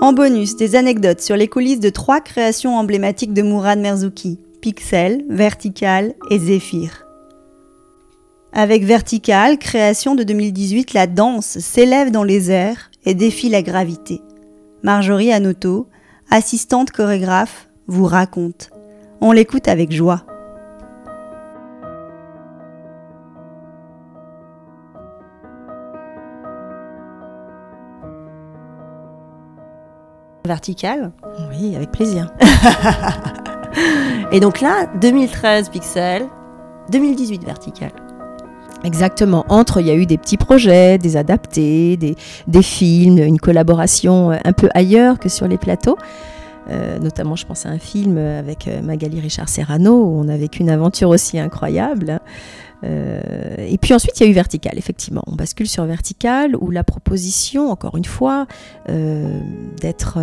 En bonus, des anecdotes sur les coulisses de trois créations emblématiques de Mourad Merzouki, Pixel, Vertical et Zephyr. Avec Vertical, création de 2018, la danse s'élève dans les airs et défie la gravité. Marjorie Anoto, assistante chorégraphe, vous raconte. On l'écoute avec joie. Vertical Oui, avec plaisir. Et donc là, 2013 Pixel, 2018 Vertical. Exactement. Entre, il y a eu des petits projets, des adaptés, des, des films, une collaboration un peu ailleurs que sur les plateaux. Euh, notamment, je pense à un film avec euh, Magali Richard Serrano où on a vécu une aventure aussi incroyable. Euh, et puis ensuite, il y a eu Vertical, effectivement. On bascule sur Vertical où la proposition, encore une fois, d'être.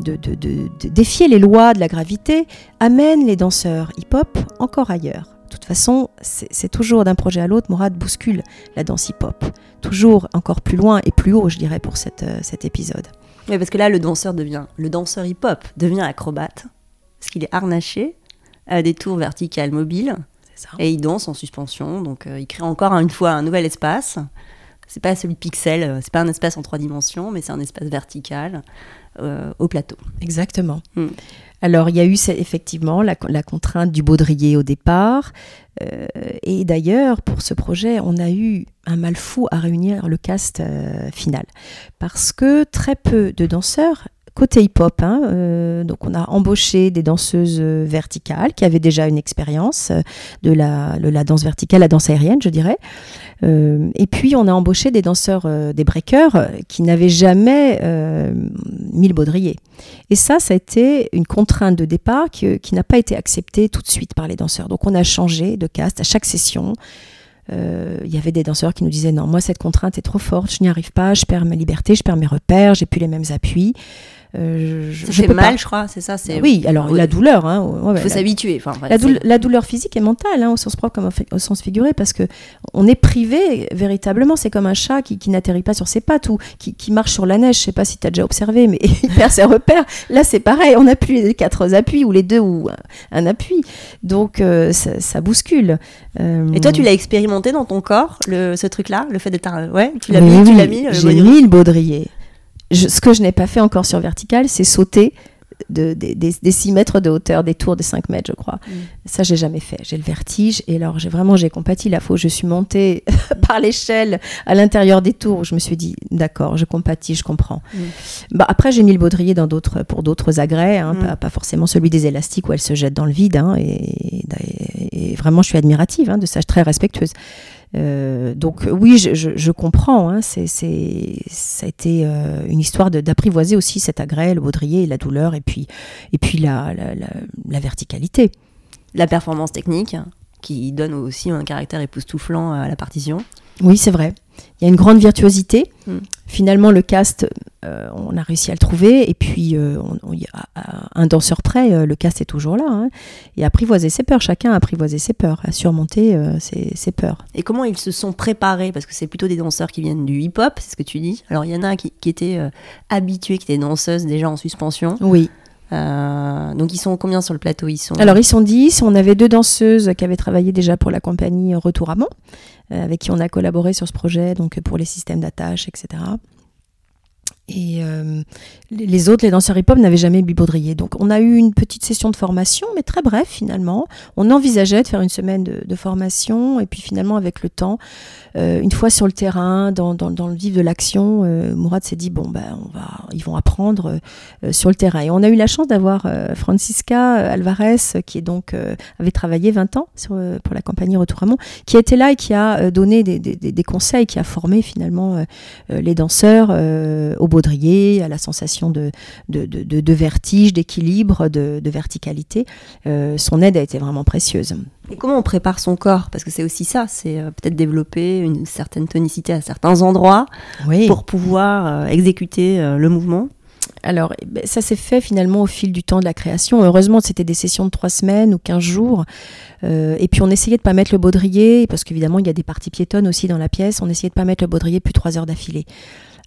De, de, défier les lois de la gravité amène les danseurs hip-hop encore ailleurs. De toute façon, c'est toujours d'un projet à l'autre, Morad bouscule la danse hip-hop. Toujours encore plus loin et plus haut, je dirais, pour cet épisode. Oui, parce que là, le danseur devient, le danseur hip-hop devient acrobate, parce qu'il est harnaché à des tours verticales mobiles, et il danse en suspension, donc euh, il crée encore une fois un nouvel espace. C'est pas celui de pixel, euh, c'est pas un espace en trois dimensions, mais c'est un espace vertical euh, au plateau. Exactement. Hmm. Alors, il y a eu effectivement la, contrainte du baudrier au départ. Euh, et d'ailleurs, pour ce projet, on a eu un mal fou à réunir le cast euh, final. Parce que très peu de danseurs côté hip-hop. Hein, euh, donc on a embauché des danseuses verticales qui avaient déjà une expérience de la, de la danse verticale, la danse aérienne, je dirais. Euh, et puis, on a embauché des danseurs, euh, des breakers, euh, qui n'avaient jamais mis le baudrier. Et ça, ça a été une contrainte de départ qui, n'a pas été acceptée tout de suite par les danseurs. Donc, on a changé de cast à chaque session. Il y avait des danseurs qui nous disaient non, moi, cette contrainte est trop forte, je n'y arrive pas, je perds ma liberté, je perds mes repères, j'ai plus les mêmes appuits. Euh, je, ça fait mal, je crois, c'est ça. C'est oui, alors la douleur. Hein, Il faut s'habituer. Enfin, la, douleur physique et mentale, hein, au sens propre comme au sens figuré, parce que on est privé véritablement. C'est comme un chat qui, n'atterrit pas sur ses pattes ou qui, marche sur la neige. Je sais pas si tu as déjà observé, mais il perd ses repères. Là, c'est pareil. On n'a plus les quatre appuis ou les deux ou un, appui. Donc euh, ça, bouscule. Euh, et toi, tu l'as expérimenté dans ton corps, le, ce truc-là, le fait d'être, ouais, tu l'as mis, tu l'as mis. J'ai mis le baudrier ce que je n'ai pas fait encore sur vertical, c'est sauter de, des, 6 mètres de hauteur, des tours de 5 mètres, je crois. Ça, mm. Ça, j'ai jamais fait. J'ai le vertige. Et alors, j'ai vraiment, j'ai compati la fois je suis montée par l'échelle à l'intérieur des tours. Je me suis dit, d'accord, je compatis, je comprends. Mm. Bah, après, j'ai mis le baudrier dans d'autres, pour d'autres agrès, hein, mm. pas, forcément celui des élastiques où elle se jette dans le vide. Hein, et, vraiment, je suis admirative hein, de ça, très respectueuse. Euh, donc oui, je, comprends. Hein, c'est, ça a été euh, une histoire d'apprivoiser aussi cet agrès, le baudrier, la douleur, et puis, et puis la, la, verticalité. La performance technique, qui donne aussi un caractère époustouflant à la partition. Oui, c'est vrai. Il y a une grande virtuosité. Hmm. Finalement, le cast, euh, on a réussi à le trouver. Et puis, euh, on, y a, un danseur près, euh, le cast est toujours là. Hein. Et apprivoiser ses peurs. Chacun a apprivoisé ses peurs, a surmonté ses, peurs. Et comment ils se sont préparés? Parce que c'est plutôt des danseurs qui viennent du hip-hop, c'est ce que tu dis. Alors, il y en a qui, qui étaient habitués, qui étaient danseuses déjà en suspension. Oui. Donc ils sont combien sur le plateau? Ils sont... Alors ils sont 10, on avait deux danseuses qui avaient travaillé déjà pour la compagnie Retour à Mont, euh, avec qui on a collaboré sur ce projet, donc pour les systèmes d'attache, etc. Et euh, les autres, les danseurs hip-hop, n'avaient jamais baudrier. Donc on a eu une petite session de formation, mais très bref finalement. On envisageait de faire une semaine de, formation, et puis finalement avec le temps, euh, une fois sur le terrain, dans, le vif de l'action, euh, Mourad s'est dit bon ben on va, ils vont apprendre sur le terrain. Et on a eu la chance d'avoir Francisca Alvarez, qui est donc avait travaillé 20 ans pour la compagnie Retour Mont, qui était là et qui a donné des, des, conseils, qui a formé finalement les danseurs au baudrier, à la sensation de, de, vertige, d'équilibre, de, verticalité. Euh, son aide a été vraiment précieuse. Et comment on prépare son corps? Parce que c'est aussi ça, c'est euh, peut-être développer une certaine tonicité à certains endroits pour pouvoir euh, exécuter le mouvement. Alors, eh ben, ça s'est fait finalement au fil du temps de la création. Heureusement, c'était des sessions de trois semaines ou quinze jours. et puis, on essayait de ne pas mettre le baudrier, parce qu'évidemment, il y a des parties piétonnes aussi dans la pièce. On essayait de ne pas mettre le baudrier plus trois heures d'affilée.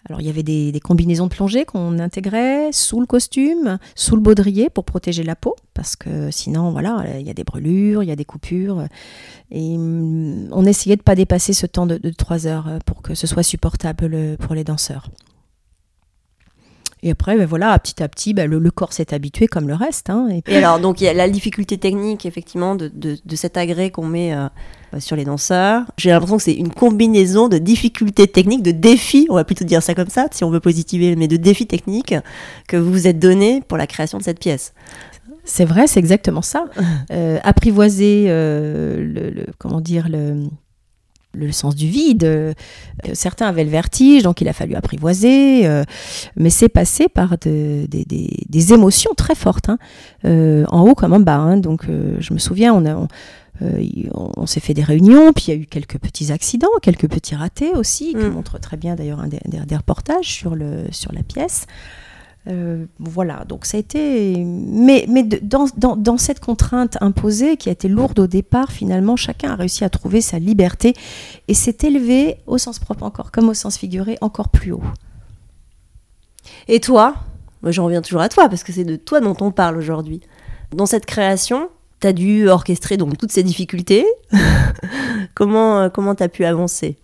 Alors il y avait des, combinaisons de plongée qu'on intégrait sous le costume, sous le baudrier pour protéger la peau, parce que sinon voilà, il y a des brûlures, il y a des coupures. Et mm, on essayait de ne pas dépasser ce temps de, de 3 heures pour que ce soit supportable pour les danseurs. Et après, ben voilà, petit à petit, ben le, corps s'est habitué comme le reste. Hein, et... alors, donc il y a la difficulté technique, effectivement, de, de, cet agrès qu'on met euh, sur les danseurs. J'ai l'impression que c'est une combinaison de difficultés techniques, de défis, on va plutôt dire ça comme ça, si on veut positiver, mais de défis techniques que vous vous êtes donné pour la création de cette pièce. C'est vrai, c'est exactement ça. Euh, apprivoiser euh, le, comment dire le le sens du vide. Euh, certains avaient le vertige, donc il a fallu apprivoiser, euh, mais c'est passé par des émotions très fortes, hein. euh, en haut comme en bas. Hein. donc je me souviens, on, on, s'est fait des réunions, puis il y a eu quelques petits accidents, quelques petits ratés aussi, qui mm. montrent très bien d'ailleurs un des, des, reportages sur, le, sur la pièce. Euh, voilà, donc ça a été. Mais, mais dans, dans, cette contrainte imposée, qui a été lourde au départ, finalement, chacun a réussi à trouver sa liberté et s'est élevé, au sens propre encore, comme au sens figuré, encore plus haut. Et toi j'en reviens toujours à toi, parce que c'est de toi dont on parle aujourd'hui. Dans cette création, tu as dû orchestrer donc toutes ces difficultés. comment euh, comment tu as pu avancer?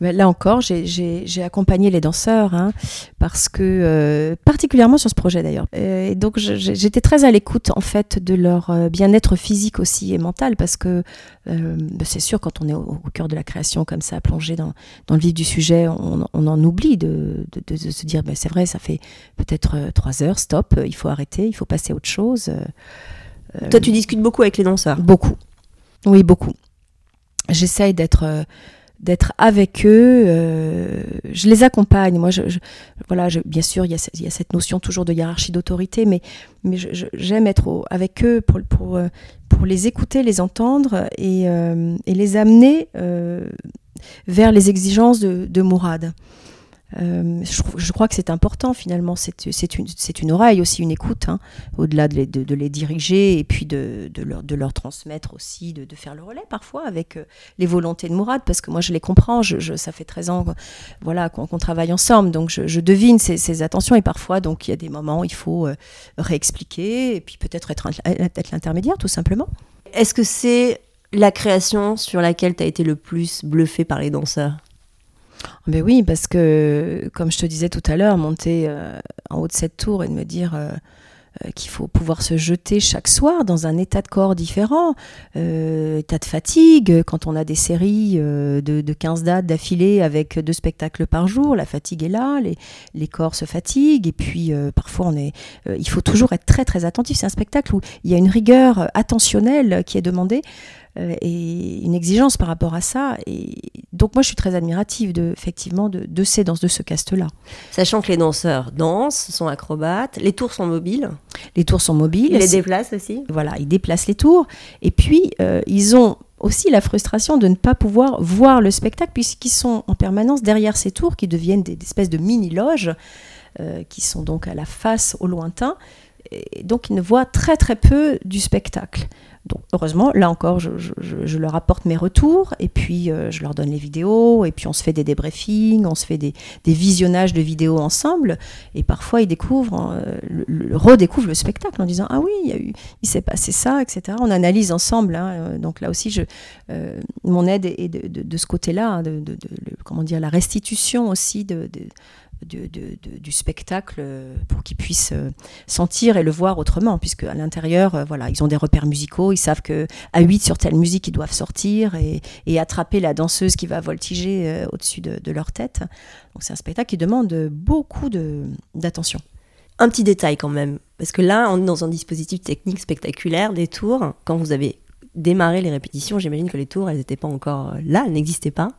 Là encore, j'ai accompagné les danseurs, hein, parce que, euh, particulièrement sur ce projet d'ailleurs. Et donc j'étais très à l'écoute en fait de leur euh, bien-être physique aussi et mental, parce que euh, c'est sûr, quand on est au, cœur de la création comme ça, plongé dans, dans le vif du sujet, on, en oublie de, de, se dire, bah, c'est vrai, ça fait peut-être trois heures, stop, il faut arrêter, il faut passer à autre chose. Toi, tu discutes beaucoup avec les danseurs Beaucoup. Oui, beaucoup. J'essaye d'être d'être avec eux. Euh, je les accompagne. Moi, je, voilà, bien sûr, il y, a, cette notion toujours de hiérarchie d'autorité, mais, j'aime être avec eux euh, pour les écouter, les entendre et, euh, les amener vers les exigences de Mourad. Euh, je, crois que c'est important finalement, c'est une, une, oreille aussi, une écoute, hein, au-delà de, de, les diriger et puis de, leur, de leur transmettre aussi, de, faire le relais parfois avec euh, les volontés de Mourad, parce que moi je les comprends, ça fait 13 ans voilà, qu'on travaille ensemble, donc je, devine ces, attentions. Et parfois donc il y a des moments où il faut euh, réexpliquer et puis peut-être être, être l'intermédiaire tout simplement. Est-ce que c'est la création sur laquelle tu as été le plus bluffé par les danseurs? Mais oui, parce que, comme je te disais tout à l'heure, monter euh, en haut de cette tour et de me dire euh, euh, qu'il faut pouvoir se jeter chaque soir dans un état de corps différent, état de fatigue, quand on a des séries de, de, 15 dates d'affilée avec deux spectacles par jour, la fatigue est là, les, les corps se fatiguent, et puis parfois on est, il faut toujours être très très attentif. C'est un spectacle où il y a une rigueur attentionnelle qui est demandée. Euh, et une exigence par rapport à ça. Et donc moi, je suis très admirative de, effectivement de, de ces danses, de ce caste-là. Sachant que les danseurs dansent, sont acrobates, les tours sont mobiles. Les tours sont mobiles. Ils les déplacent aussi. Voilà, ils déplacent les tours. Et puis, euh, ils ont aussi la frustration de ne pas pouvoir voir le spectacle puisqu'ils sont en permanence derrière ces tours qui deviennent des, espèces de mini-loges euh, qui sont donc à la face au lointain. Et donc ils ne voient très très peu du spectacle. Donc, heureusement, là encore, je, leur apporte mes retours et puis euh, je leur donne les vidéos et puis on se fait des débriefings, on se fait des, visionnages de vidéos ensemble et parfois ils découvrent, euh, redécouvrent le spectacle en disant ah oui, il, s'est passé ça, etc. On analyse ensemble. Hein, euh, donc là aussi, mon aide est de, ce côté-là, hein, de, comment dire, la restitution aussi de du spectacle pour qu'ils puissent euh, sentir et le voir autrement, puisque à l'intérieur, euh, voilà, ils ont des repères musicaux, ils savent que à 8 sur telle musique, ils doivent sortir et, attraper la danseuse qui va voltiger euh, au-dessus de, leur tête. Donc c'est un spectacle qui demande beaucoup d'attention. Un petit détail quand même, parce que là, on est dans un dispositif technique spectaculaire des tours. Quand vous avez démarré les répétitions, j'imagine que les tours, elles n'étaient pas encore là, elles n'existaient pas.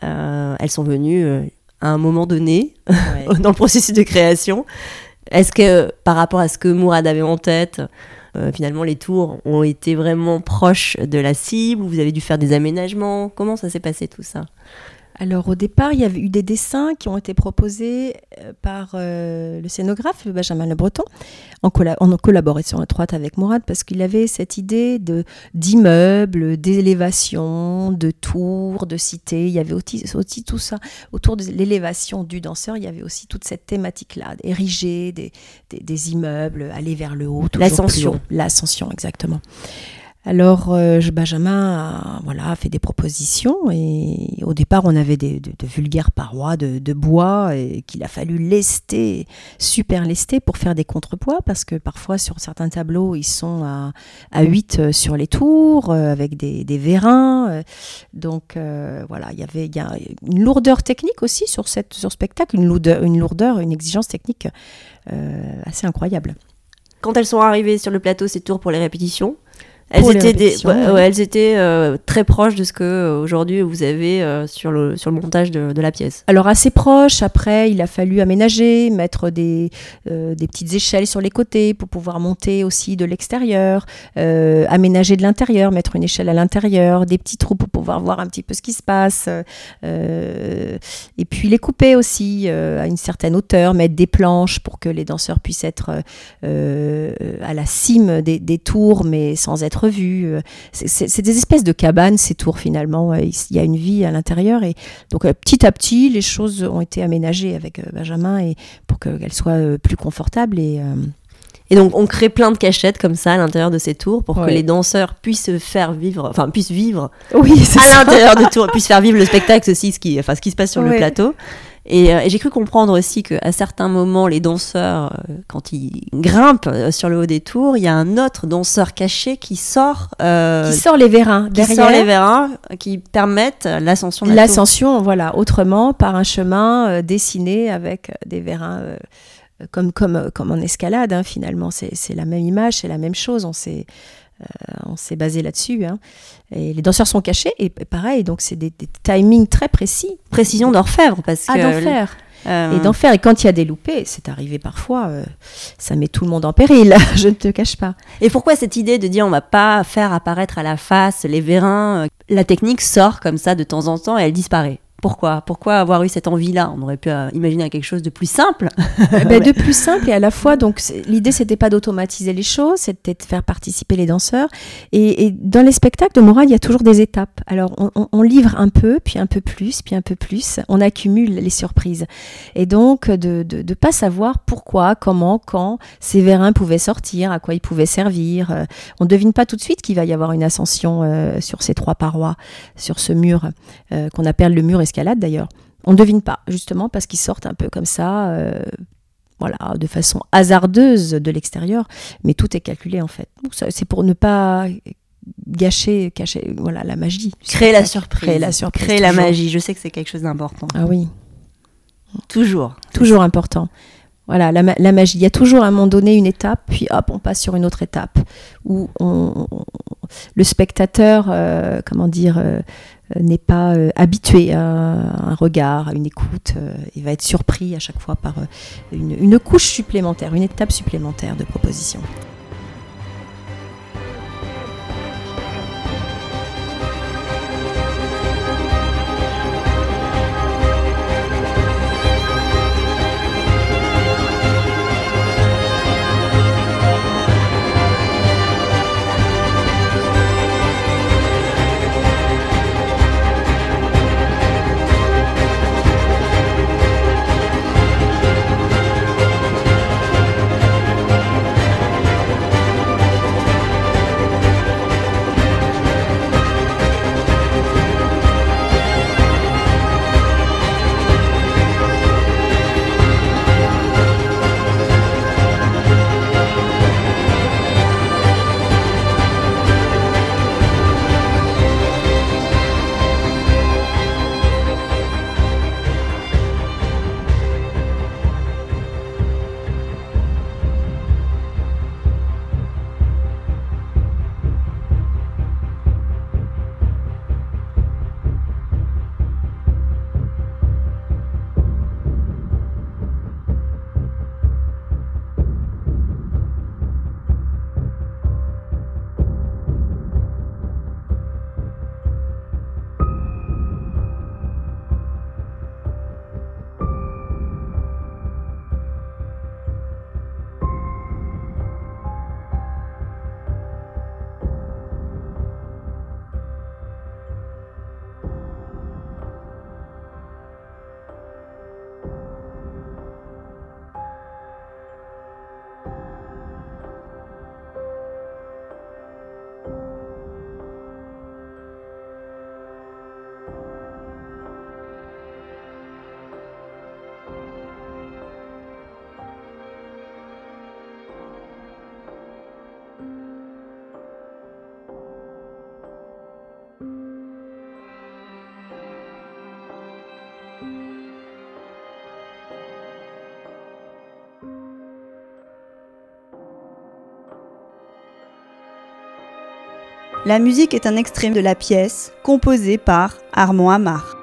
elles sont venues à un moment donné dans le processus de création. Est-ce que par rapport à ce que Mourad avait en tête, euh, finalement les tours ont été vraiment proches de la cible Vous avez dû faire des aménagements? Comment ça s'est passé tout ça? Alors au départ, il y avait eu des dessins qui ont été proposés euh, par euh, le scénographe Benjamin Le Breton, en, collaboration étroite avec Mourad, parce qu'il avait cette idée de d'immeubles, d'élévation, de tours, de cités. Il y avait aussi, tout ça autour de l'élévation du danseur. Il y avait aussi toute cette thématique-là, ériger des, des, immeubles, aller vers le haut. L'ascension. L'ascension, exactement. Alors euh, Benjamin a, voilà, fait des propositions et au départ on avait des, de, vulgaires parois de, bois et qu'il a fallu lester, super lester pour faire des contrepoids parce que parfois sur certains tableaux ils sont à, à 8 euh, sur les tours euh, avec des, vérins. Donc voilà, il y avait une lourdeur technique aussi sur ce spectacle, une lourdeur, une, lourdeur, une exigence technique assez incroyable. Quand elles sont arrivées sur le plateau, ces tours pour les répétitions, elles étaient, des, elles étaient euh, très proches de ce que euh, aujourd'hui vous avez euh, sur, le, sur le montage de, de, la pièce. Alors assez proches. Après, il a fallu aménager, mettre des, des petites échelles sur les côtés pour pouvoir monter aussi de l'extérieur, aménager de l'intérieur, mettre une échelle à l'intérieur, des petits trous pour pouvoir voir un petit peu ce qui se passe. et puis les couper aussi à une certaine hauteur, mettre des planches pour que les danseurs puissent être à la cime des, des tours, mais sans être revue. Euh, c'est des espèces de cabanes, ces tours finalement. Il y a une vie à l'intérieur. Et donc euh, petit à petit, les choses ont été aménagées avec euh, Benjamin et pour qu'elles soient plus confortables. Et, et donc, on crée plein de cachettes comme ça à l'intérieur de ces tours pour que les danseurs puissent faire vivre, enfin, puissent vivre oui, à l'intérieur des tours, puissent faire vivre le spectacle aussi, ce qui, enfin, ce qui se passe sur le plateau. Euh, et, j'ai cru comprendre aussi qu'à certains moments, les danseurs, euh, quand ils grimpent euh, sur le haut des tours, il y a un autre danseur caché qui sort. qui sort les vérins qui sort les vérins qui permettent l'ascension. L'ascension, voilà, autrement, par un chemin dessiné avec des vérins. comme, comme, comme en escalade, hein, finalement, c'est la même image, c'est la même chose. On s'est on s'est basé là-dessus. Hein. Et les danseurs sont cachés, et pareil, donc c'est des, timings très précis. Précision d'orfèvre, parce ah, que... d'enfer euh, Et d'enfer. Et quand il y a des loupés, c'est arrivé parfois, euh, ça met tout le monde en péril, je ne te cache pas. Et pourquoi cette idée de dire on va pas faire apparaître à la face les vérins euh, La technique sort comme ça de temps en temps et elle disparaît? Pourquoi? Pourquoi avoir eu cette envie-là? On aurait pu euh, imaginer quelque chose de plus simple. Eh ben, de plus simple et à la fois, donc l'idée c'était pas d'automatiser les choses, c'était de faire participer les danseurs. Et, dans les spectacles de morale, il y a toujours des étapes. Alors on, livre un peu, puis un peu plus, puis un peu plus. On accumule les surprises. Et donc de ne pas savoir pourquoi, comment, quand ces vérins pouvaient sortir, à quoi ils pouvaient servir. Euh, on ne devine pas tout de suite qu'il va y avoir une ascension euh, sur ces trois parois, sur ce mur qu'on appelle le mur escalade d'ailleurs. On ne devine pas, justement, parce qu'ils sortent un peu comme ça, euh, voilà, de façon hasardeuse de l'extérieur, mais tout est calculé en fait. C'est pour ne pas gâcher, cacher, voilà, la magie. Créer la surprise. Créer la surprise. Créer la magie. Je sais que c'est quelque chose d'important. Ah oui. Toujours. Toujours important. Voilà, la, magie. Il y a toujours à un moment donné une étape, puis hop, on passe sur une autre étape où on, le spectateur, euh, comment dire, euh, n'est pas euh, habitué à un regard, à une écoute, il va être surpris à chaque fois par une couche supplémentaire, une étape supplémentaire de proposition. La musique est un extrait de la pièce composée par Armand Amar.